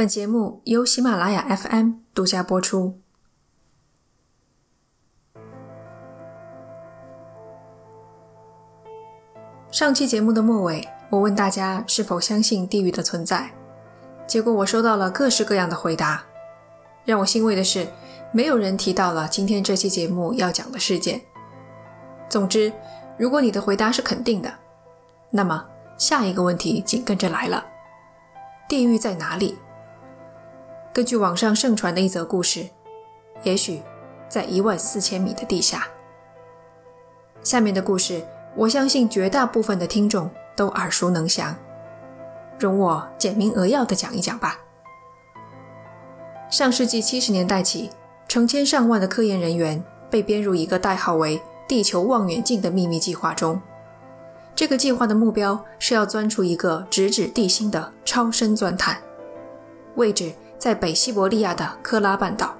本节目由喜马拉雅 FM 独家播出。上期节目的末尾，我问大家是否相信地狱的存在，结果我收到了各式各样的回答。让我欣慰的是，没有人提到了今天这期节目要讲的事件。总之，如果你的回答是肯定的，那么下一个问题紧跟着来了：地狱在哪里？根据网上盛传的一则故事，也许在一万四千米的地下。下面的故事，我相信绝大部分的听众都耳熟能详，容我简明扼要的讲一讲吧。上世纪七十年代起，成千上万的科研人员被编入一个代号为“地球望远镜”的秘密计划中。这个计划的目标是要钻出一个直指地心的超深钻探，位置。在北西伯利亚的科拉半岛。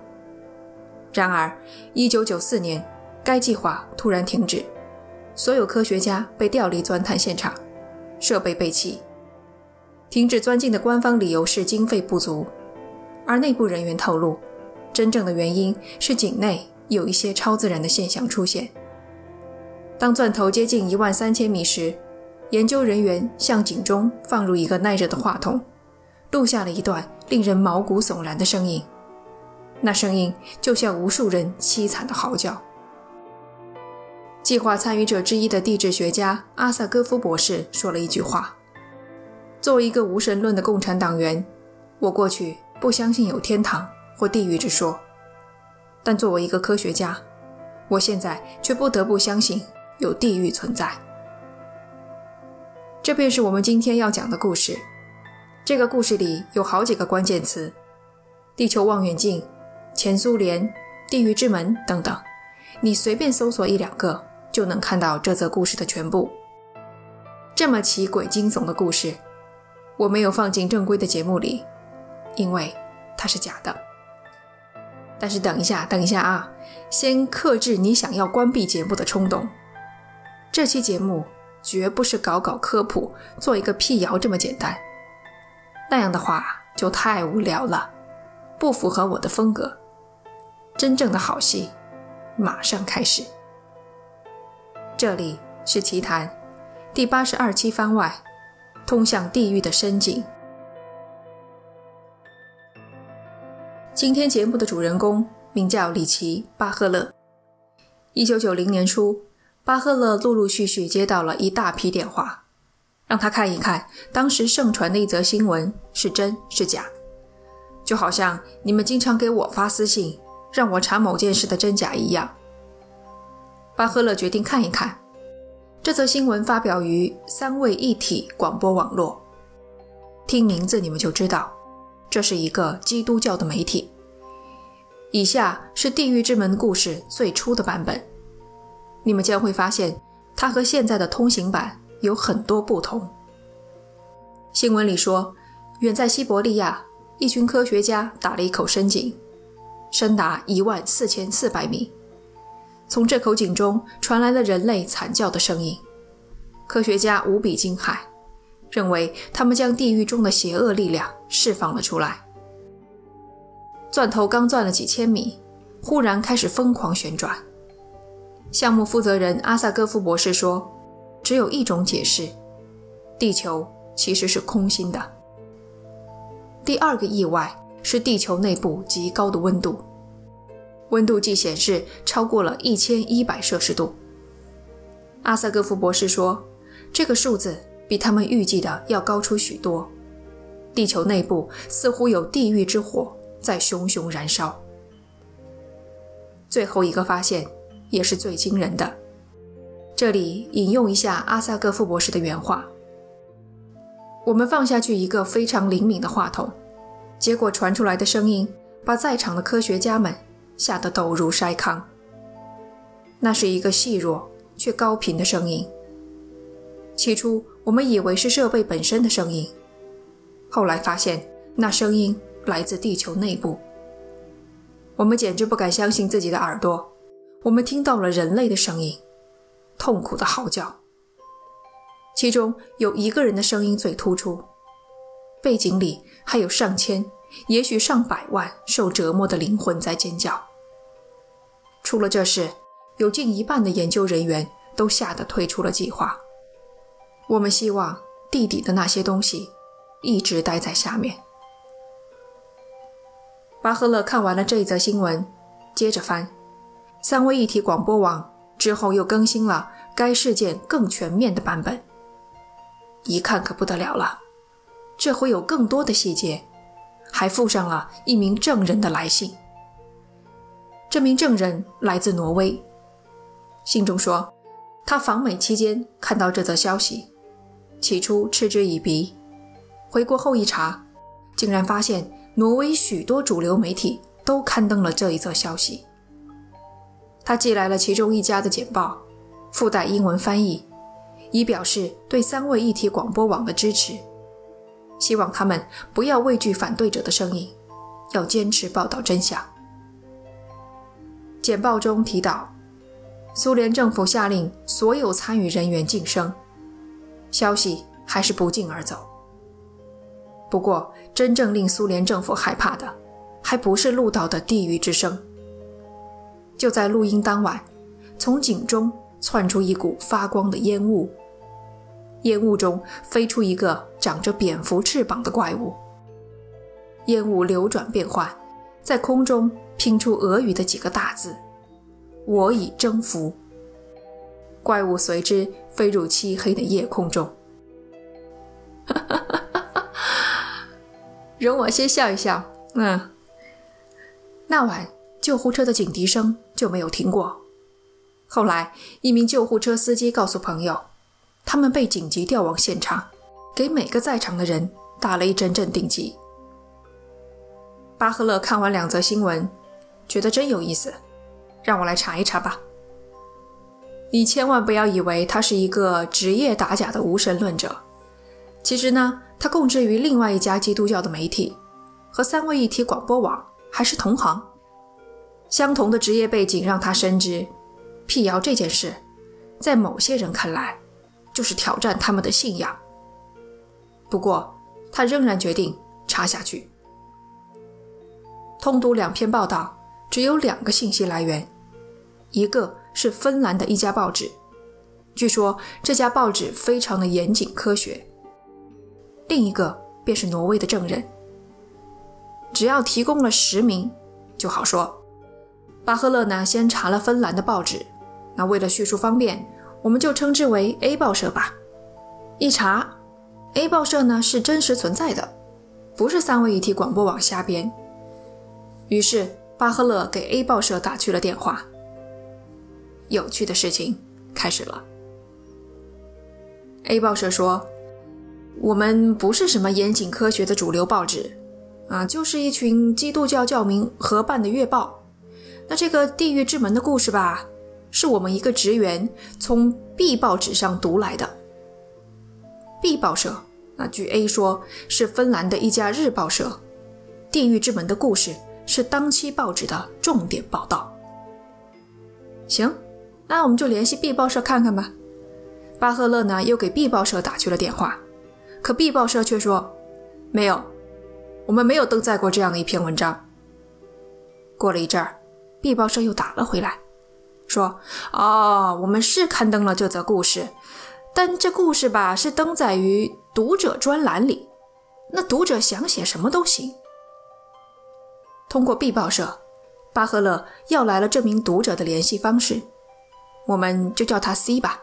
然而，1994年，该计划突然停止，所有科学家被调离钻探现场，设备被弃。停止钻进的官方理由是经费不足，而内部人员透露，真正的原因是井内有一些超自然的现象出现。当钻头接近一万三千米时，研究人员向井中放入一个耐热的话筒。录下了一段令人毛骨悚然的声音，那声音就像无数人凄惨的嚎叫。计划参与者之一的地质学家阿萨戈夫博士说了一句话：“作为一个无神论的共产党员，我过去不相信有天堂或地狱之说，但作为一个科学家，我现在却不得不相信有地狱存在。”这便是我们今天要讲的故事。这个故事里有好几个关键词：地球望远镜、前苏联、地狱之门等等。你随便搜索一两个，就能看到这则故事的全部。这么奇诡惊悚的故事，我没有放进正规的节目里，因为它是假的。但是等一下，等一下啊，先克制你想要关闭节目的冲动。这期节目绝不是搞搞科普、做一个辟谣这么简单。那样的话就太无聊了，不符合我的风格。真正的好戏马上开始。这里是奇谈第八十二期番外，通向地狱的深井。今天节目的主人公名叫里奇·巴赫勒。一九九零年初，巴赫勒陆陆续续接到了一大批电话。让他看一看当时盛传的一则新闻是真是假，就好像你们经常给我发私信让我查某件事的真假一样。巴赫勒决定看一看这则新闻，发表于三位一体广播网络。听名字你们就知道，这是一个基督教的媒体。以下是《地狱之门》故事最初的版本，你们将会发现它和现在的通行版。有很多不同。新闻里说，远在西伯利亚，一群科学家打了一口深井，深达一万四千四百米。从这口井中传来了人类惨叫的声音，科学家无比惊骇，认为他们将地狱中的邪恶力量释放了出来。钻头刚钻了几千米，忽然开始疯狂旋转。项目负责人阿萨戈夫博士说。只有一种解释：地球其实是空心的。第二个意外是地球内部极高的温度，温度计显示超过了一千一百摄氏度。阿萨戈夫博士说，这个数字比他们预计的要高出许多。地球内部似乎有地狱之火在熊熊燃烧。最后一个发现也是最惊人的。这里引用一下阿萨克夫博士的原话：“我们放下去一个非常灵敏的话筒，结果传出来的声音把在场的科学家们吓得抖如筛糠。那是一个细弱却高频的声音。起初我们以为是设备本身的声音，后来发现那声音来自地球内部。我们简直不敢相信自己的耳朵，我们听到了人类的声音。”痛苦的嚎叫，其中有一个人的声音最突出，背景里还有上千也许上百万受折磨的灵魂在尖叫。出了这事，有近一半的研究人员都吓得退出了计划。我们希望地底的那些东西一直待在下面。巴赫勒看完了这一则新闻，接着翻三位一体广播网之后又更新了该事件更全面的版本。一看可不得了了，这回有更多的细节，还附上了一名证人的来信。这名证人来自挪威，信中说，他访美期间看到这则消息，起初嗤之以鼻，回国后一查，竟然发现。挪威许多主流媒体都刊登了这一则消息。他寄来了其中一家的简报，附带英文翻译，以表示对三位一体广播网的支持，希望他们不要畏惧反对者的声音，要坚持报道真相。简报中提到，苏联政府下令所有参与人员晋升，消息还是不胫而走。不过，真正令苏联政府害怕的，还不是鹿岛的地狱之声。就在录音当晚，从井中窜出一股发光的烟雾，烟雾中飞出一个长着蝙蝠翅膀的怪物。烟雾流转变幻，在空中拼出俄语的几个大字：“我已征服。”怪物随之飞入漆黑的夜空中。容我先笑一笑。嗯，那晚救护车的警笛声就没有停过。后来，一名救护车司机告诉朋友，他们被紧急调往现场，给每个在场的人打了一针镇定剂。巴赫勒看完两则新闻，觉得真有意思，让我来查一查吧。你千万不要以为他是一个职业打假的无神论者，其实呢。他供职于另外一家基督教的媒体，和三位一体广播网还是同行。相同的职业背景让他深知，辟谣这件事，在某些人看来，就是挑战他们的信仰。不过，他仍然决定查下去。通读两篇报道，只有两个信息来源，一个是芬兰的一家报纸，据说这家报纸非常的严谨科学。另一个便是挪威的证人，只要提供了实名就好说。巴赫勒呢，先查了芬兰的报纸，那为了叙述方便，我们就称之为 A 报社吧。一查，A 报社呢是真实存在的，不是三位一体广播网瞎编。于是巴赫勒给 A 报社打去了电话。有趣的事情开始了。A 报社说。我们不是什么严谨科学的主流报纸，啊，就是一群基督教教民合办的月报。那这个地狱之门的故事吧，是我们一个职员从 B 报纸上读来的。B 报社，那据 A 说是芬兰的一家日报社。地狱之门的故事是当期报纸的重点报道。行，那我们就联系 B 报社看看吧。巴赫勒呢，又给 B 报社打去了电话。可 B 报社却说：“没有，我们没有登载过这样的一篇文章。”过了一阵儿，B 报社又打了回来，说：“哦，我们是刊登了这则故事，但这故事吧是登载于读者专栏里，那读者想写什么都行。”通过 B 报社，巴赫勒要来了这名读者的联系方式，我们就叫他 C 吧。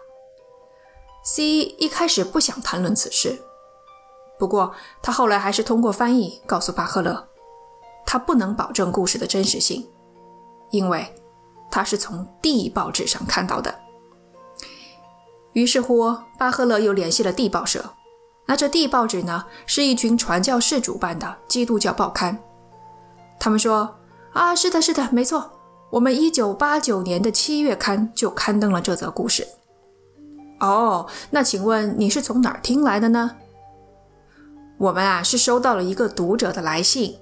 C 一开始不想谈论此事。不过，他后来还是通过翻译告诉巴赫勒，他不能保证故事的真实性，因为他是从地报纸上看到的。于是乎，巴赫勒又联系了地报社。那这地报纸呢，是一群传教士主办的基督教报刊。他们说：“啊，是的，是的，没错，我们1989年的七月刊就刊登了这则故事。”哦，那请问你是从哪儿听来的呢？我们啊是收到了一个读者的来信，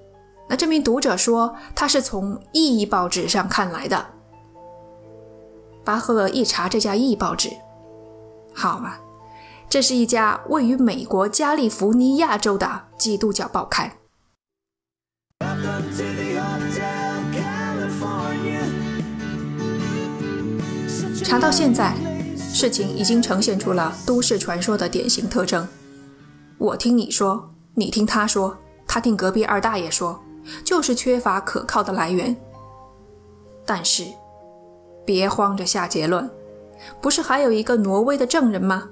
那这名读者说他是从异议报纸上看来的。巴赫一查这家异报纸好啊这是一家位于美国加利福尼亚州的基督教报刊。查到现在事情已经呈现出了都市传说的典型特征。我听你说你听他说他听隔壁二大爷说就是缺乏可靠的来源。但是，别慌着下结论，不是还有一个挪威的证人吗？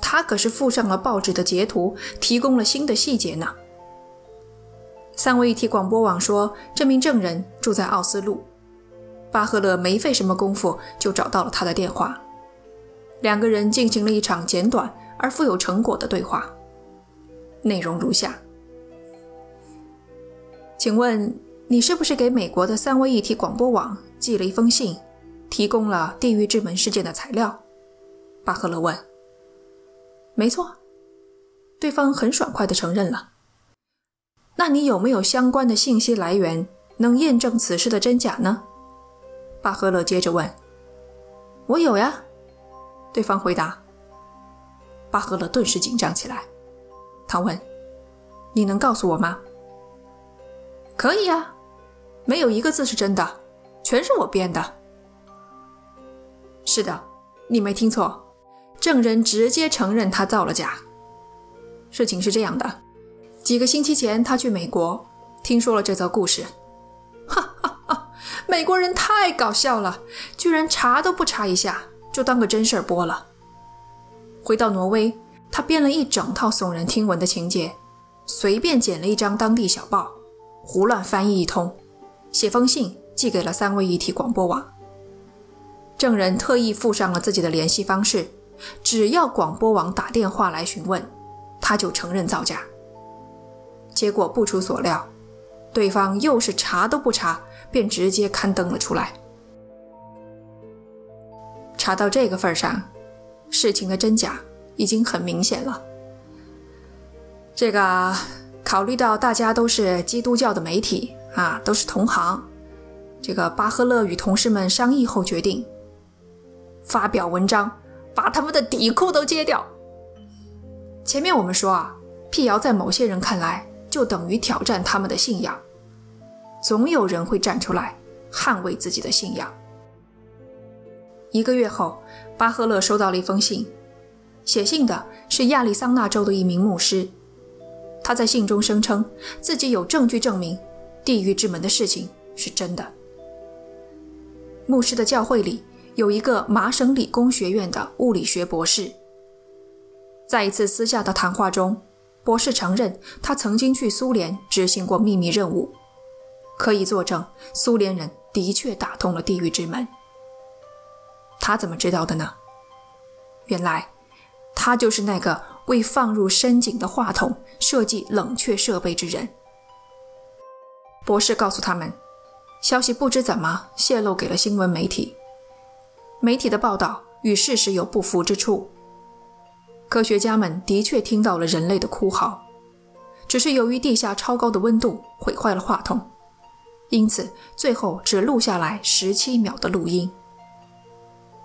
他可是附上了报纸的截图，提供了新的细节呢。三位一体广播网说，这名证人住在奥斯陆。巴赫勒没费什么功夫就找到了他的电话，两个人进行了一场简短而富有成果的对话。内容如下：请问你是不是给美国的三位一体广播网寄了一封信，提供了地狱之门事件的材料？巴赫勒问。没错，对方很爽快地承认了。那你有没有相关的信息来源能验证此事的真假呢？巴赫勒接着问。我有呀，对方回答。巴赫勒顿时紧张起来。他问：“你能告诉我吗？”“可以啊，没有一个字是真的，全是我编的。”“是的，你没听错。”证人直接承认他造了假。事情是这样的：几个星期前，他去美国，听说了这则故事。哈哈哈！美国人太搞笑了，居然查都不查一下，就当个真事儿播了。回到挪威，他编了一整套耸人听闻的情节，随便捡了一张当地小报，胡乱翻译一通，写封信寄给了三位一体广播网。证人特意附上了自己的联系方式。只要广播网打电话来询问，他就承认造假。结果不出所料，对方又是查都不查，便直接刊登了出来。查到这个份上，事情的真假已经很明显了。这个考虑到大家都是基督教的媒体啊，都是同行，这个巴赫勒与同事们商议后决定发表文章。把他们的底裤都揭掉。前面我们说啊，辟谣在某些人看来就等于挑战他们的信仰，总有人会站出来捍卫自己的信仰。一个月后，巴赫勒收到了一封信，写信的是亚利桑那州的一名牧师。他在信中声称自己有证据证明地狱之门的事情是真的。牧师的教会里。有一个麻省理工学院的物理学博士，在一次私下的谈话中，博士承认他曾经去苏联执行过秘密任务，可以作证苏联人的确打通了地狱之门。他怎么知道的呢？原来，他就是那个为放入深井的话筒设计冷却设备之人。博士告诉他们，消息不知怎么泄露给了新闻媒体。媒体的报道与事实有不符之处。科学家们的确听到了人类的哭嚎，只是由于地下超高的温度毁坏了话筒，因此最后只录下来十七秒的录音。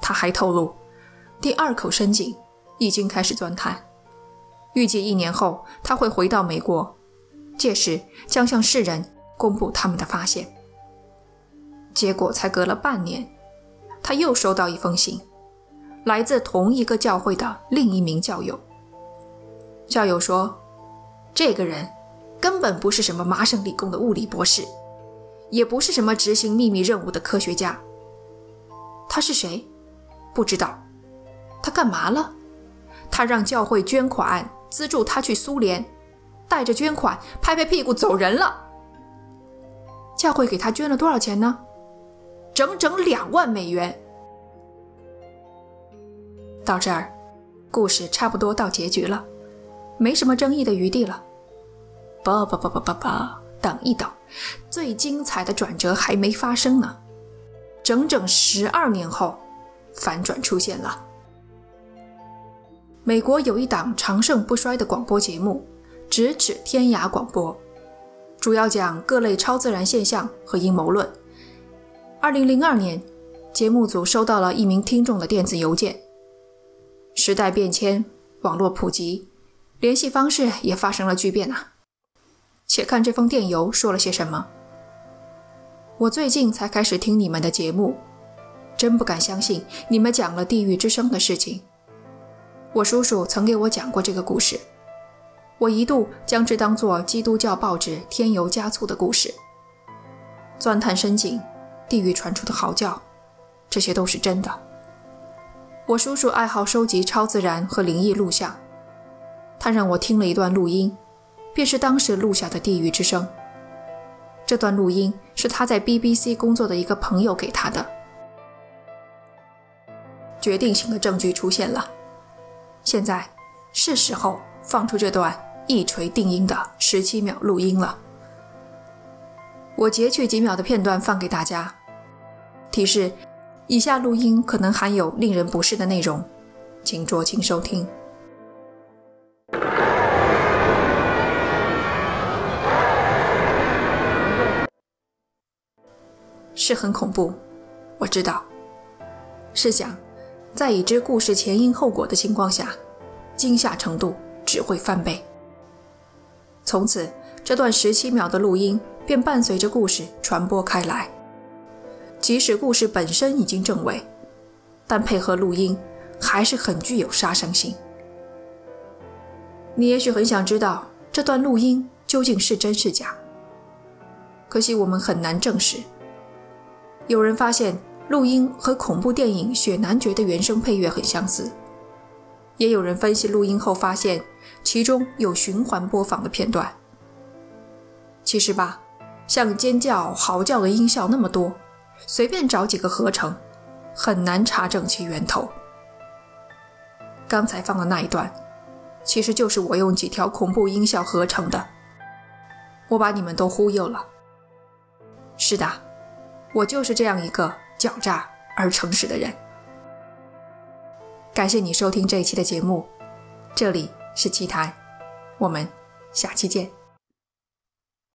他还透露，第二口深井已经开始钻探，预计一年后他会回到美国，届时将向世人公布他们的发现。结果才隔了半年。他又收到一封信，来自同一个教会的另一名教友。教友说：“这个人根本不是什么麻省理工的物理博士，也不是什么执行秘密任务的科学家。他是谁？不知道。他干嘛了？他让教会捐款资助他去苏联，带着捐款拍拍屁股走人了。教会给他捐了多少钱呢？”整整两万美元。到这儿，故事差不多到结局了，没什么争议的余地了。不不不不不不，等一等，最精彩的转折还没发生呢。整整十二年后，反转出现了。美国有一档长盛不衰的广播节目——咫尺天涯广播，主要讲各类超自然现象和阴谋论。二零零二年，节目组收到了一名听众的电子邮件。时代变迁，网络普及，联系方式也发生了巨变啊！且看这封电邮说了些什么。我最近才开始听你们的节目，真不敢相信你们讲了地狱之声的事情。我叔叔曾给我讲过这个故事，我一度将之当作基督教报纸添油加醋的故事。钻探深井，地狱传出的嚎叫，这些都是真的。我叔叔爱好收集超自然和灵异录像，他让我听了一段录音，便是当时录下的地狱之声。这段录音是他在 BBC 工作的一个朋友给他的。决定性的证据出现了，现在是时候放出这段一锤定音的十七秒录音了。我截取几秒的片段放给大家。提示：以下录音可能含有令人不适的内容，请酌情收听。是很恐怖，我知道。试想，在已知故事前因后果的情况下，惊吓程度只会翻倍。从此，这段十七秒的录音。便伴随着故事传播开来。即使故事本身已经证伪，但配合录音还是很具有杀伤性。你也许很想知道这段录音究竟是真是假，可惜我们很难证实。有人发现录音和恐怖电影《雪男爵》的原声配乐很相似，也有人分析录音后发现其中有循环播放的片段。其实吧。像尖叫、嚎叫的音效那么多，随便找几个合成，很难查证其源头。刚才放的那一段，其实就是我用几条恐怖音效合成的。我把你们都忽悠了。是的，我就是这样一个狡诈而诚实的人。感谢你收听这一期的节目，这里是奇谈，我们下期见。